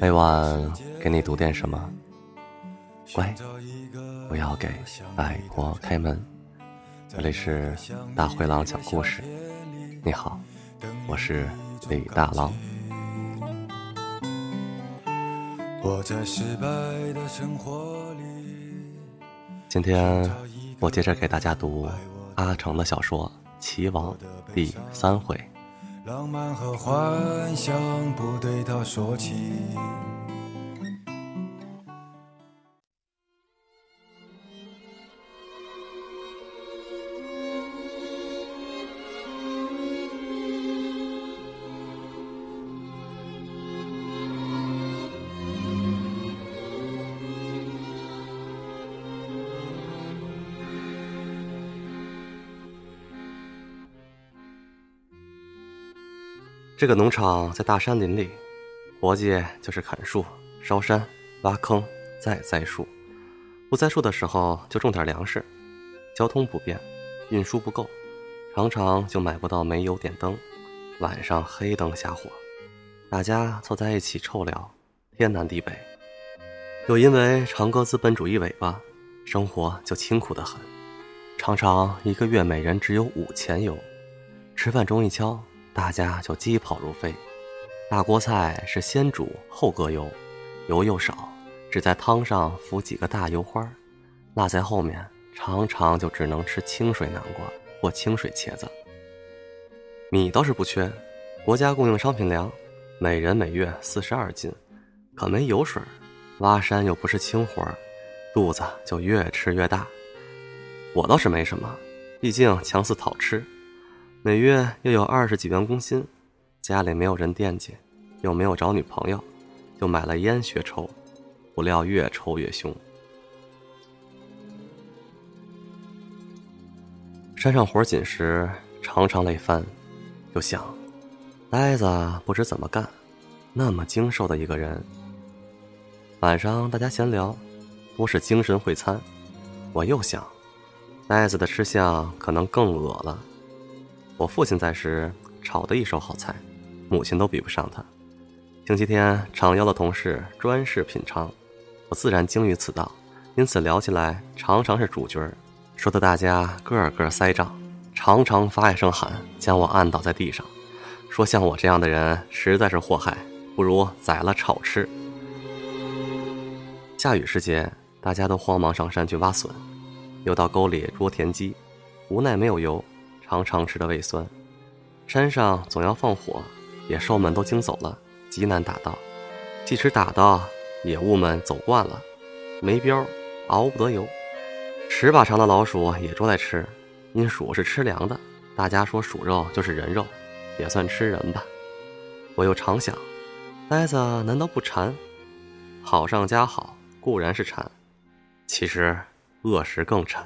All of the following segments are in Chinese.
每晚给你读点什么，乖，不要给外婆开门。这里是大灰狼讲故事。你好，我是李大狼。今天我接着给大家读阿成的小说《齐王》第三回。浪漫和幻想不对他说起。这个农场在大山林里，活计就是砍树、烧山、挖坑、再栽树。不栽树的时候就种点粮食。交通不便，运输不够，常常就买不到煤油点灯，晚上黑灯瞎火，大家凑在一起臭聊，天南地北。又因为长哥资本主义尾巴，生活就清苦得很，常常一个月每人只有五钱油，吃饭钟一敲。大家就鸡跑如飞，大锅菜是先煮后搁油，油又少，只在汤上浮几个大油花，落在后面，常常就只能吃清水南瓜或清水茄子。米倒是不缺，国家供应商品粮，每人每月四十二斤，可没油水，挖山又不是轻活肚子就越吃越大。我倒是没什么，毕竟强似讨吃。每月又有二十几元工薪，家里没有人惦记，又没有找女朋友，就买了烟学抽，不料越抽越凶。山上活紧时，常常累翻，就想，呆子不知怎么干，那么精瘦的一个人。晚上大家闲聊，多是精神会餐，我又想，呆子的吃相可能更恶了。我父亲在时炒的一手好菜，母亲都比不上他。星期天常邀的同事专事品尝，我自然精于此道，因此聊起来常常是主角儿，说的大家个个腮胀，常常发一声喊，将我按倒在地上，说像我这样的人实在是祸害，不如宰了炒吃。下雨时节，大家都慌忙上山去挖笋，又到沟里捉田鸡，无奈没有油。常常吃的胃酸，山上总要放火，野兽们都惊走了，极难打到。即使打到，野物们走惯了，没膘，熬不得油。尺把长的老鼠也捉来吃，因鼠是吃粮的，大家说鼠肉就是人肉，也算吃人吧。我又常想，呆子难道不馋？好上加好固然是馋，其实饿时更馋。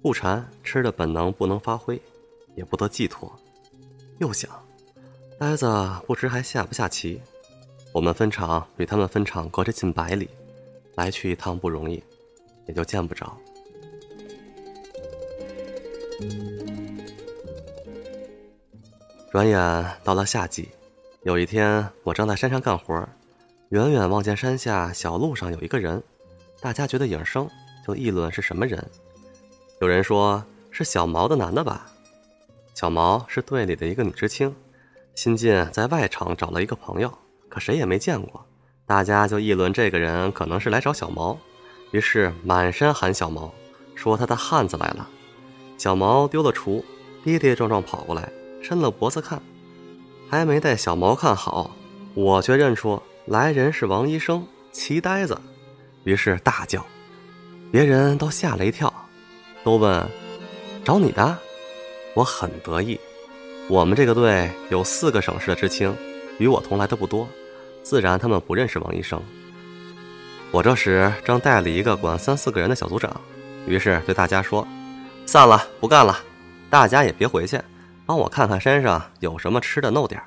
不馋，吃的本能不能发挥，也不得寄托。又想，呆子不知还下不下棋。我们分厂与他们分厂隔着近百里，来去一趟不容易，也就见不着。转眼到了夏季，有一天我正在山上干活，远远望见山下小路上有一个人，大家觉得影生，就议论是什么人。有人说是小毛的男的吧？小毛是队里的一个女知青，新近在外场找了一个朋友，可谁也没见过。大家就议论这个人可能是来找小毛，于是满山喊小毛，说他的汉子来了。小毛丢了锄，跌跌撞撞跑过来，伸了脖子看，还没待小毛看好，我却认出来人是王医生，齐呆子，于是大叫，别人都吓了一跳。都问找你的，我很得意。我们这个队有四个省市的知青，与我同来的不多，自然他们不认识王医生。我这时正带了一个管三四个人的小组长，于是对大家说：“散了，不干了，大家也别回去，帮我看看山上有什么吃的，弄点儿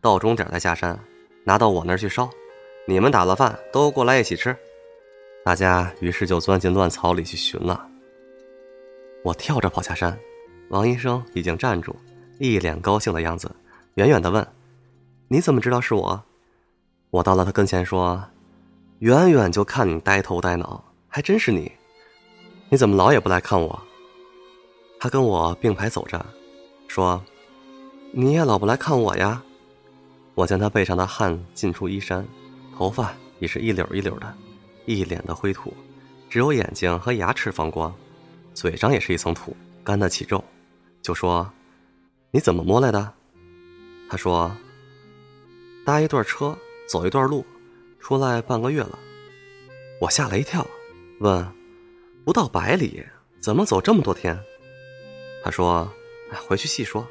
到终点再下山，拿到我那儿去烧。你们打了饭都过来一起吃。”大家于是就钻进乱草里去寻了。我跳着跑下山，王医生已经站住，一脸高兴的样子，远远的问：“你怎么知道是我？”我到了他跟前说：“远远就看你呆头呆脑，还真是你。你怎么老也不来看我？”他跟我并排走着，说：“你也老不来看我呀？”我见他背上的汗浸出衣衫，头发也是一绺一绺的，一脸的灰土，只有眼睛和牙齿放光，嘴上也是一层土，干得起皱，就说：“你怎么摸来的？”他说：“搭一段车。”走一段路，出来半个月了，我吓了一跳，问：“不到百里，怎么走这么多天？”他说：“回去细说。”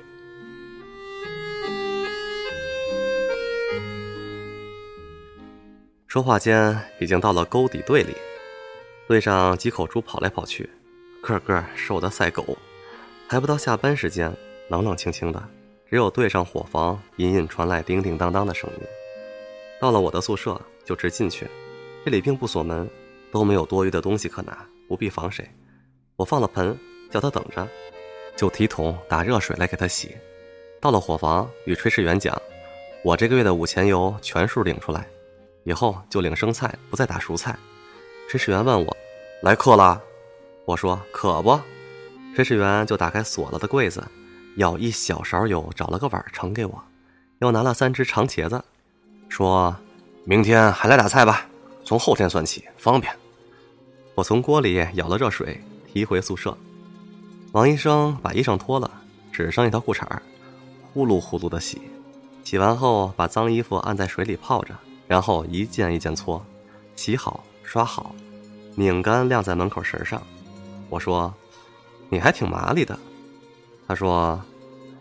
说话间，已经到了沟底队里，队上几口猪跑来跑去，个个瘦得赛狗。还不到下班时间，冷冷清清的，只有对上伙房隐隐传来叮叮当当的声音。到了我的宿舍，就直进去。这里并不锁门，都没有多余的东西可拿，不必防谁。我放了盆，叫他等着，就提桶打热水来给他洗。到了伙房，与炊事员讲：“我这个月的五钱油全数领出来，以后就领生菜，不再打熟菜。”炊事员问我：“来客了？”我说：“可不。”炊事员就打开锁了的柜子，舀一小勺油，找了个碗盛给我，又拿了三只长茄子。说：“明天还来打菜吧，从后天算起，方便。”我从锅里舀了热水，提回宿舍。王医生把衣裳脱了，只剩一条裤衩呼噜呼噜的洗。洗完后，把脏衣服按在水里泡着，然后一件一件搓，洗好、刷好，拧干晾在门口绳上。我说：“你还挺麻利的。”他说：“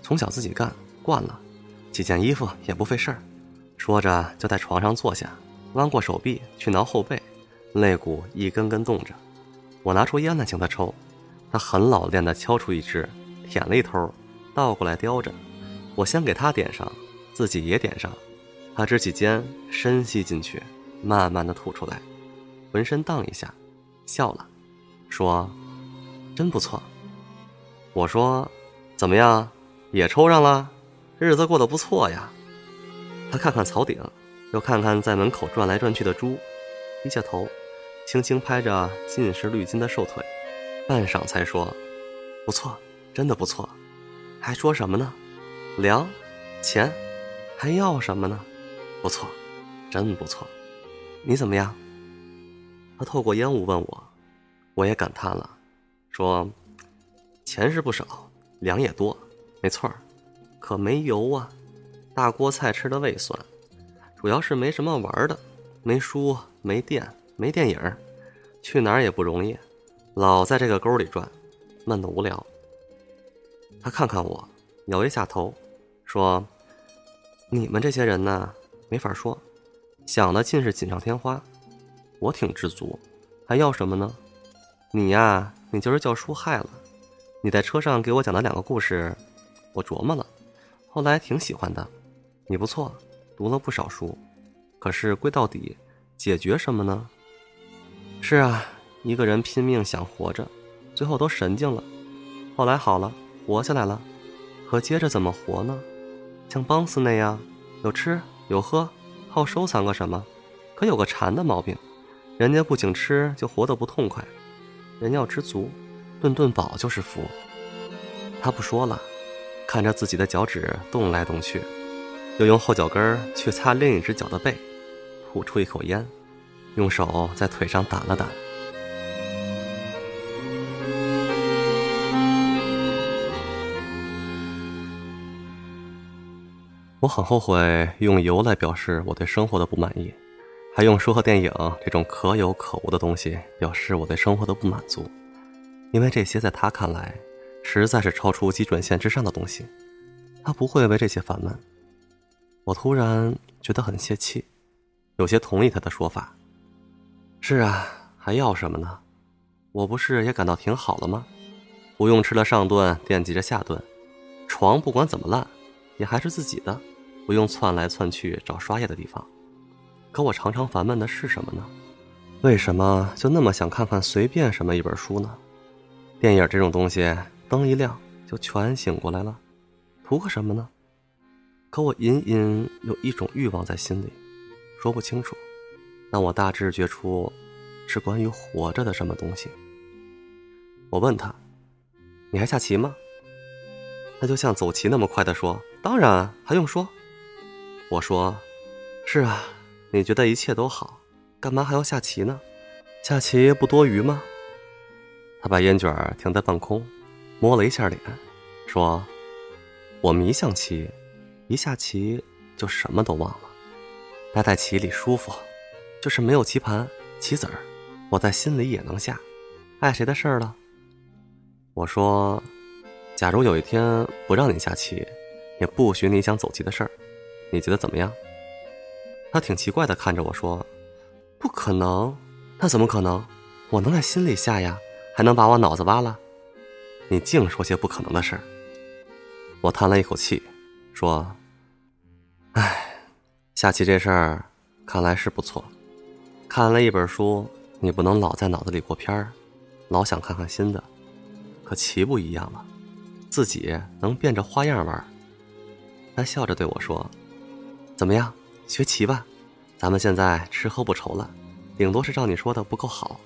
从小自己干惯了，几件衣服也不费事儿。”说着，就在床上坐下，弯过手臂去挠后背，肋骨一根根动着。我拿出烟来请他抽，他很老练地敲出一支，舔了一头，倒过来叼着。我先给他点上，自己也点上。他支起肩，深吸进去，慢慢地吐出来，浑身荡一下，笑了，说：“真不错。”我说：“怎么样，也抽上了？日子过得不错呀。”他看看草顶，又看看在门口转来转去的猪，低下头，轻轻拍着尽是绿金的瘦腿，半晌才说：“不错，真的不错。”还说什么呢？粮，钱，还要什么呢？不错，真不错。你怎么样？他透过烟雾问我，我也感叹了，说：“钱是不少，粮也多，没错，可没油啊。”大锅菜吃的胃酸，主要是没什么玩的，没书，没电，没电影，去哪儿也不容易，老在这个沟里转，闷得无聊。他看看我，摇一下头，说：“你们这些人呢，没法说，想的尽是锦上添花。我挺知足，还要什么呢？你呀，你就是叫书害了。你在车上给我讲的两个故事，我琢磨了，后来挺喜欢的。”你不错，读了不少书，可是归到底，解决什么呢？是啊，一个人拼命想活着，最后都神经了，后来好了，活下来了，可接着怎么活呢？像邦斯那样，有吃有喝，好收藏个什么？可有个馋的毛病，人家不仅吃就活得不痛快，人要知足，顿顿饱就是福。他不说了，看着自己的脚趾动来动去。又用后脚跟去擦另一只脚的背，吐出一口烟，用手在腿上掸了掸。我很后悔用油来表示我对生活的不满意，还用书和电影这种可有可无的东西表示我对生活的不满足，因为这些在他看来，实在是超出基准线之上的东西，他不会为这些烦闷。我突然觉得很泄气，有些同意他的说法。是啊，还要什么呢？我不是也感到挺好了吗？不用吃了上顿惦记着下顿，床不管怎么烂，也还是自己的，不用窜来窜去找刷液的地方。可我常常烦闷的是什么呢？为什么就那么想看看随便什么一本书呢？电影这种东西，灯一亮就全醒过来了，图个什么呢？可我隐隐有一种欲望在心里，说不清楚，但我大致觉出是关于活着的什么东西。我问他：“你还下棋吗？”他就像走棋那么快的说：“当然，还用说。”我说：“是啊，你觉得一切都好，干嘛还要下棋呢？下棋不多余吗？”他把烟卷停在半空，摸了一下脸，说：“我迷象棋，一下棋就什么都忘了。待在棋里舒服，就是没有棋盘、棋子儿，我在心里也能下，碍谁的事儿了？”我说。假如有一天不让你下棋，也不许你想走棋的事儿，你觉得怎么样？他挺奇怪的看着我说：“不可能，那怎么可能？我能在心里下呀，还能把我脑子挖了？你净说些不可能的事儿。”我叹了一口气，说：“唉，下棋这事儿看来是不错。看了一本书，你不能老在脑子里过片儿，老想看看新的。可棋不一样了。”自己能变着花样玩。他笑着对我说：“怎么样，学棋吧？咱们现在吃喝不愁了，顶多是照你说的不够好，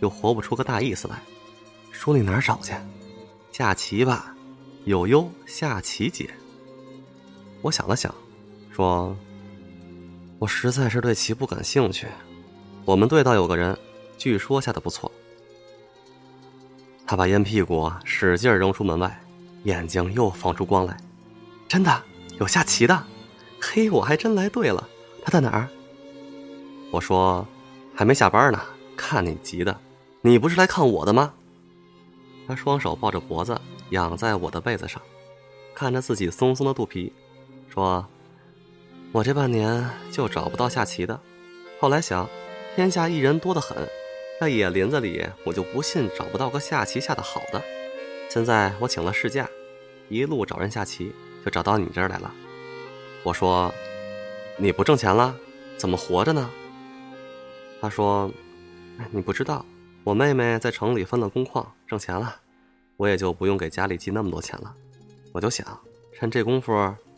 又活不出个大意思来。书你哪儿找去？下棋吧，有优下棋解。”我想了想，说：“我实在是对棋不感兴趣。我们队倒有个人，据说下的不错。”他把烟屁股使劲扔出门外。眼睛又放出光来，真的有下棋的，嘿，我还真来对了。他在哪儿？我说还没下班呢。看你急的，你不是来看我的吗？他双手抱着脖子，仰在我的被子上，看着自己松松的肚皮，说：“我这半年就找不到下棋的。后来想，天下艺人多得很，在野林子里，我就不信找不到个下棋下的好的。”现在我请了事假，一路找人下棋，就找到你这儿来了。我说：“你不挣钱了，怎么活着呢？”他说：“你不知道，我妹妹在城里分了工矿，挣钱了，我也就不用给家里寄那么多钱了。我就想趁这功夫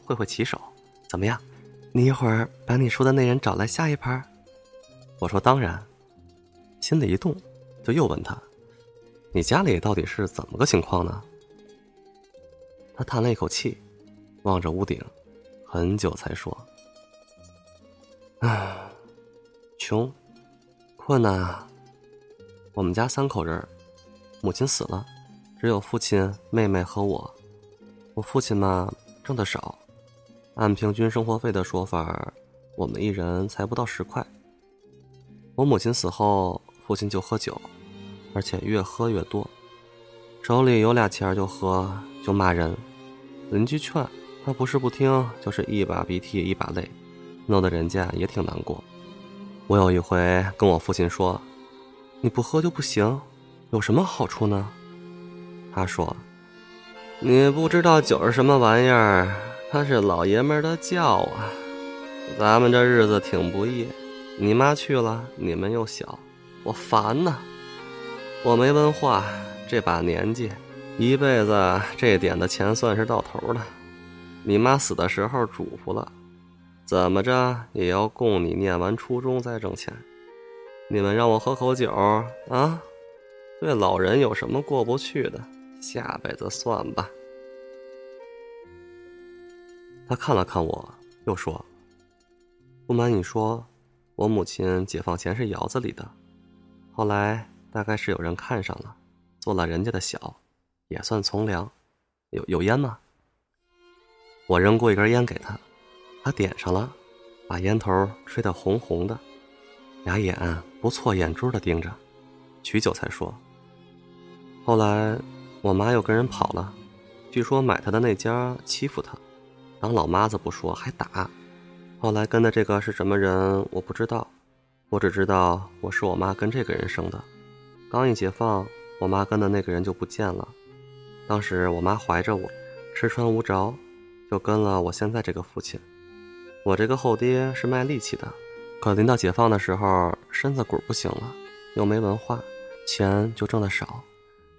会会棋手，怎么样？你一会儿把你说的那人找来下一盘。”我说：“当然。”心里一动，就又问他。你家里到底是怎么个情况呢？他叹了一口气，望着屋顶，很久才说：“啊，穷，困难啊。我们家三口人，母亲死了，只有父亲、妹妹和我。我父亲嘛，挣的少，按平均生活费的说法，我们一人才不到十块。我母亲死后，父亲就喝酒。”而且越喝越多，手里有俩钱就喝，就骂人。邻居劝他不是不听，就是一把鼻涕一把泪，弄得人家也挺难过。我有一回跟我父亲说：“你不喝就不行，有什么好处呢？”他说：“你不知道酒是什么玩意儿，它是老爷们的觉啊。咱们这日子挺不易，你妈去了，你们又小，我烦呐。”我没文化，这把年纪，一辈子这点的钱算是到头了。你妈死的时候嘱咐了，怎么着也要供你念完初中再挣钱。你们让我喝口酒啊？对老人有什么过不去的？下辈子算吧。他看了看我，又说：“不瞒你说，我母亲解放前是窑子里的，后来……”大概是有人看上了，做了人家的小，也算从良。有有烟吗？我扔过一根烟给他，他点上了，把烟头吹得红红的，俩眼不错眼珠的盯着，许久才说。后来我妈又跟人跑了，据说买她的那家欺负她，当老妈子不说还打。后来跟的这个是什么人我不知道，我只知道我是我妈跟这个人生的。刚一解放，我妈跟的那个人就不见了。当时我妈怀着我，吃穿无着，就跟了我现在这个父亲。我这个后爹是卖力气的，可临到解放的时候，身子骨不行了，又没文化，钱就挣得少。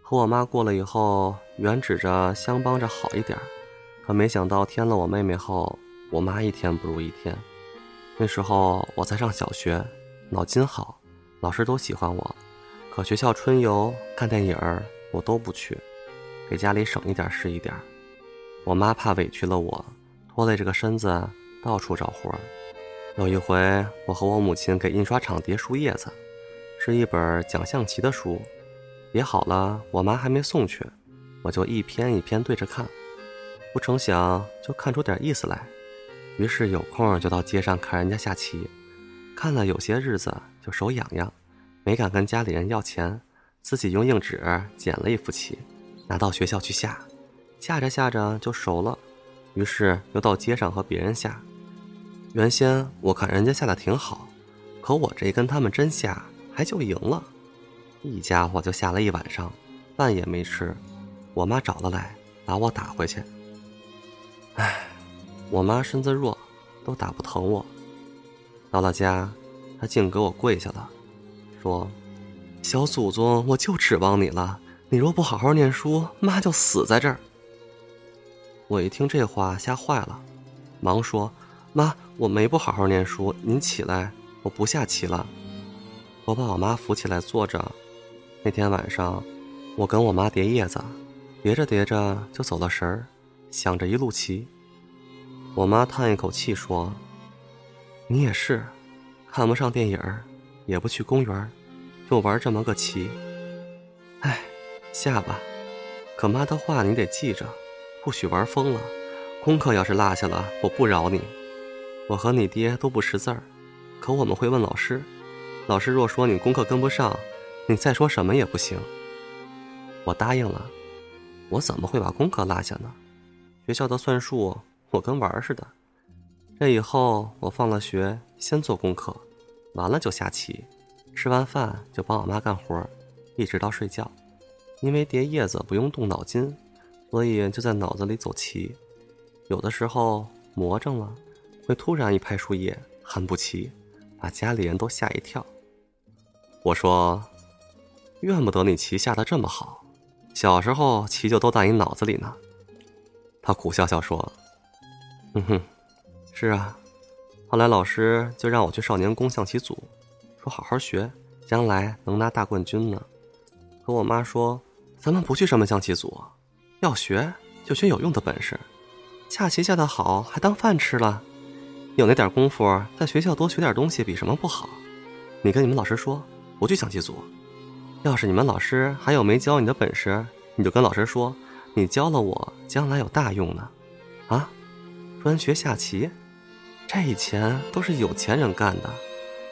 和我妈过了以后，原指着相帮着好一点，可没想到添了我妹妹后，我妈一天不如一天。那时候我在上小学，脑筋好，老师都喜欢我。可学校春游、看电影儿，我都不去，给家里省一点是一点。我妈怕委屈了我，拖累这个身子，到处找活儿。有一回，我和我母亲给印刷厂叠书叶子，是一本讲象棋的书，叠好了，我妈还没送去，我就一篇一篇对着看，不成想就看出点意思来，于是有空就到街上看人家下棋，看了有些日子就手痒痒，没敢跟家里人要钱，自己用硬纸剪了一副棋，拿到学校去下，下着下着就熟了，于是又到街上和别人下。原先我看人家下的挺好，可我这跟他们真下，还就赢了。一家伙就下了一晚上，饭也没吃。我妈找了来，把我打回去。唉，我妈身子弱，都打不疼我。到了家，她竟给我跪下了，说：“小祖宗，我就指望你了。你若不好好念书，妈就死在这儿。”我一听这话，吓坏了，忙说。妈，我没不好好念书，您起来，我不下棋了。我把我妈扶起来坐着。那天晚上，我跟我妈叠叶子，叠着叠着就走了神儿，想着一路棋。我妈叹一口气说：“你也是，看不上电影也不去公园就玩这么个棋。哎，下吧。可妈的话你得记着，不许玩疯了。功课要是落下了，我不饶你。”我和你爹都不识字儿，可我们会问老师。老师若说你功课跟不上，你再说什么也不行。我答应了。我怎么会把功课落下呢？学校的算术我跟玩似的。这以后我放了学先做功课，完了就下棋，吃完饭就帮我妈干活，一直到睡觉。因为叠叶子不用动脑筋，所以就在脑子里走棋。有的时候魔怔了。会突然一拍树叶，喊不齐，把家里人都吓一跳。我说：“怨不得你棋下的这么好，小时候棋就都在你脑子里呢。”他苦笑笑说：“哼哼，是啊。后来老师就让我去少年宫象棋组，说好好学，将来能拿大冠军呢。可我妈说，咱们不去什么象棋组，要学就学有用的本事，下棋下的好还当饭吃了。”有那点功夫，在学校多学点东西比什么不好？你跟你们老师说，不去象棋组。要是你们老师还有没教你的本事，你就跟老师说，你教了我，将来有大用呢。啊，专学下棋，这以前都是有钱人干的。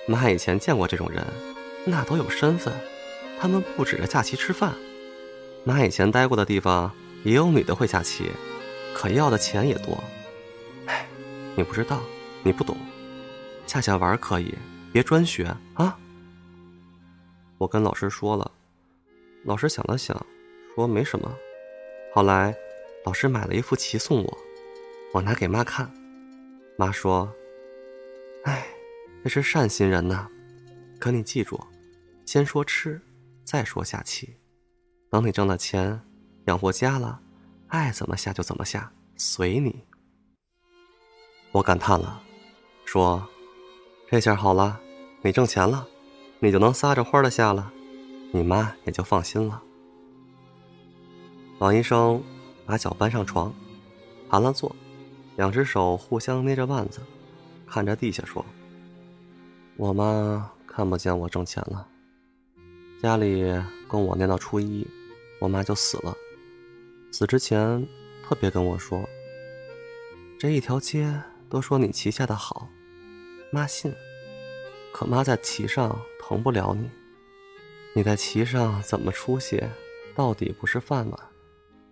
妈以前见过这种人，那都有身份，他们不指着下棋吃饭。妈以前待过的地方也有女的会下棋，可要的钱也多。哎，你不知道。你不懂，下下玩可以，别专学啊。我跟老师说了，老师想了想，说没什么。后来，老师买了一副棋送我，我拿给妈看，妈说：“哎，这是善心人呐。可你记住，先说吃，再说下棋。等你挣了钱，养活家了，爱怎么下就怎么下，随你。”我感叹了。说：“这下好了，你挣钱了，你就能撒着欢的下了，你妈也就放心了。”王医生把脚搬上床，盘了坐，两只手互相捏着腕子，看着地下说：“我妈看不见我挣钱了，家里供我念到初一，我妈就死了。死之前特别跟我说：这一条街都说你旗下的好。”妈信，可妈在棋上疼不了你。你在棋上怎么出息，到底不是饭碗。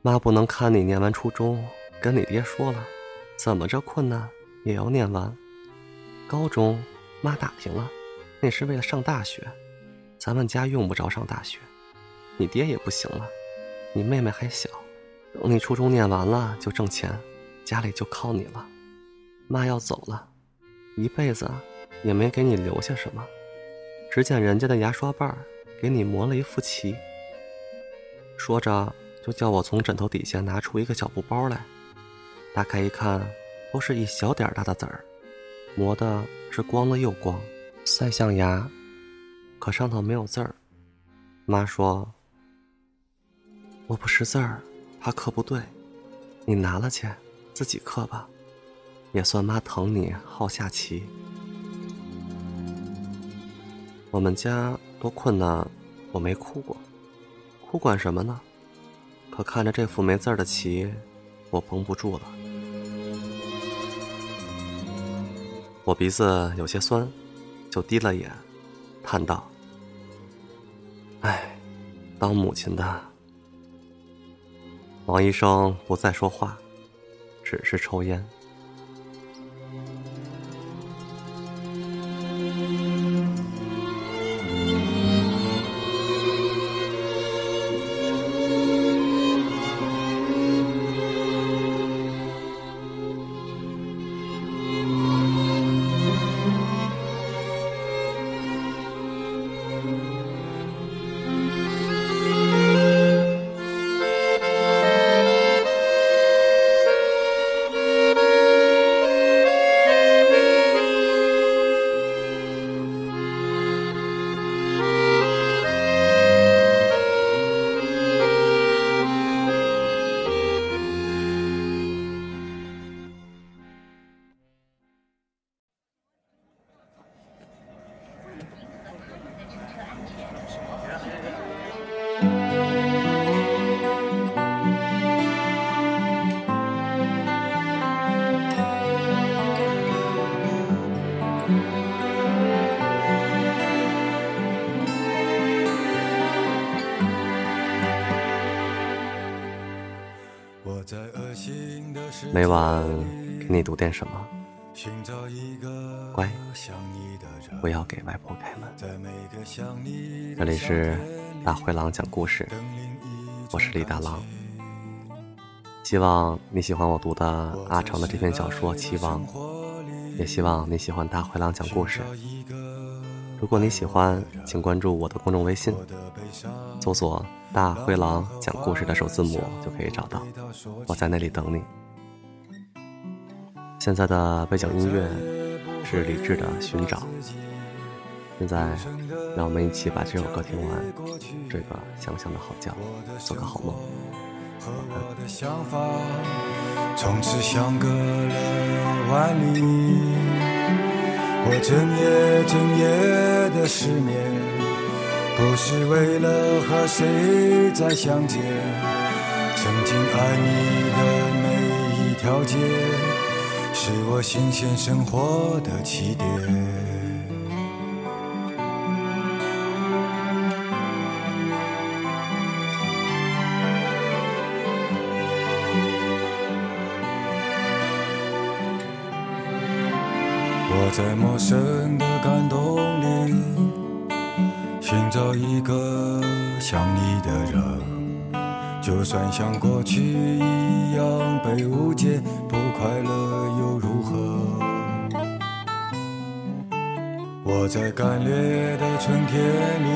妈不能看你念完初中，跟你爹说了，怎么着困难也要念完。高中妈打听了，那是为了上大学，咱们家用不着上大学。你爹也不行了，你妹妹还小，等你初中念完了就挣钱，家里就靠你了。妈要走了。一辈子也没给你留下什么，只见人家的牙刷棒给你磨了一副棋。说着，就叫我从枕头底下拿出一个小布包来，打开一看，都是一小点大的子儿，磨的是光了又光，塞象牙，可上头没有字儿。妈说：“我不识字儿，他刻不对，你拿了去，自己刻吧，也算妈疼你好下棋。”我们家多困难，我没哭过，哭管什么呢？可看着这副没字的棋，我绷不住了。我鼻子有些酸，就低了眼，叹道：“唉，当母亲的。”王医生不再说话，只是抽烟。每晚给你读点什么？乖，不要给外婆开门。这里是大灰狼讲故事，我是李大狼。希望你喜欢我读的阿成的这篇小说《期望》，也希望你喜欢大灰狼讲故事。如果你喜欢，请关注我的公众微信，搜索“大灰狼讲故事”的首字母就可以找到，我在那里等你。现在的背景音乐是李志的《寻找》。现在，让我们一起把这首歌听完，睡个香香的好觉，做个好梦。从此相隔了万里，我整夜整夜的失眠，不是为了和谁再相见。曾经爱你的每一条街。是我新鲜生活的起点。我在陌生的感动里寻找一个像你的人，就算像过去一样被误解，不快乐。我在干裂的春天里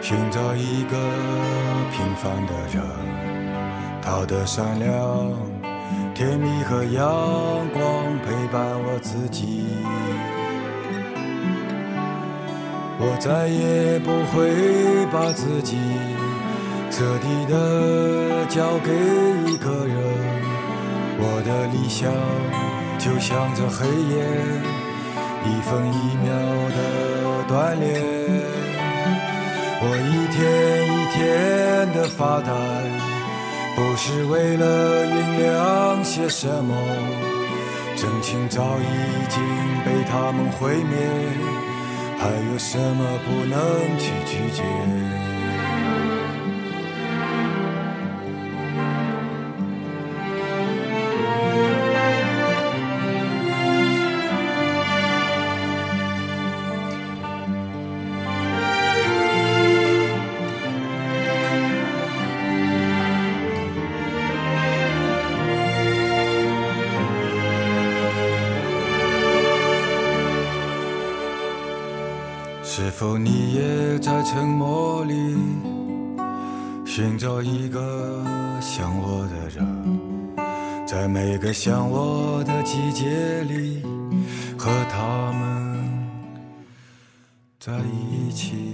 寻找一个平凡的人，他的善良、甜蜜和阳光陪伴我自己。我再也不会把自己彻底的交给一个人，我的理想就像这黑夜。一分一秒的锻炼，我一天一天的发呆，不是为了酝酿些什么，真情早已经被他们毁灭，还有什么不能去拒绝？是否你也在沉默里寻找一个像我的人，在每个想我的季节里。和他们在一起。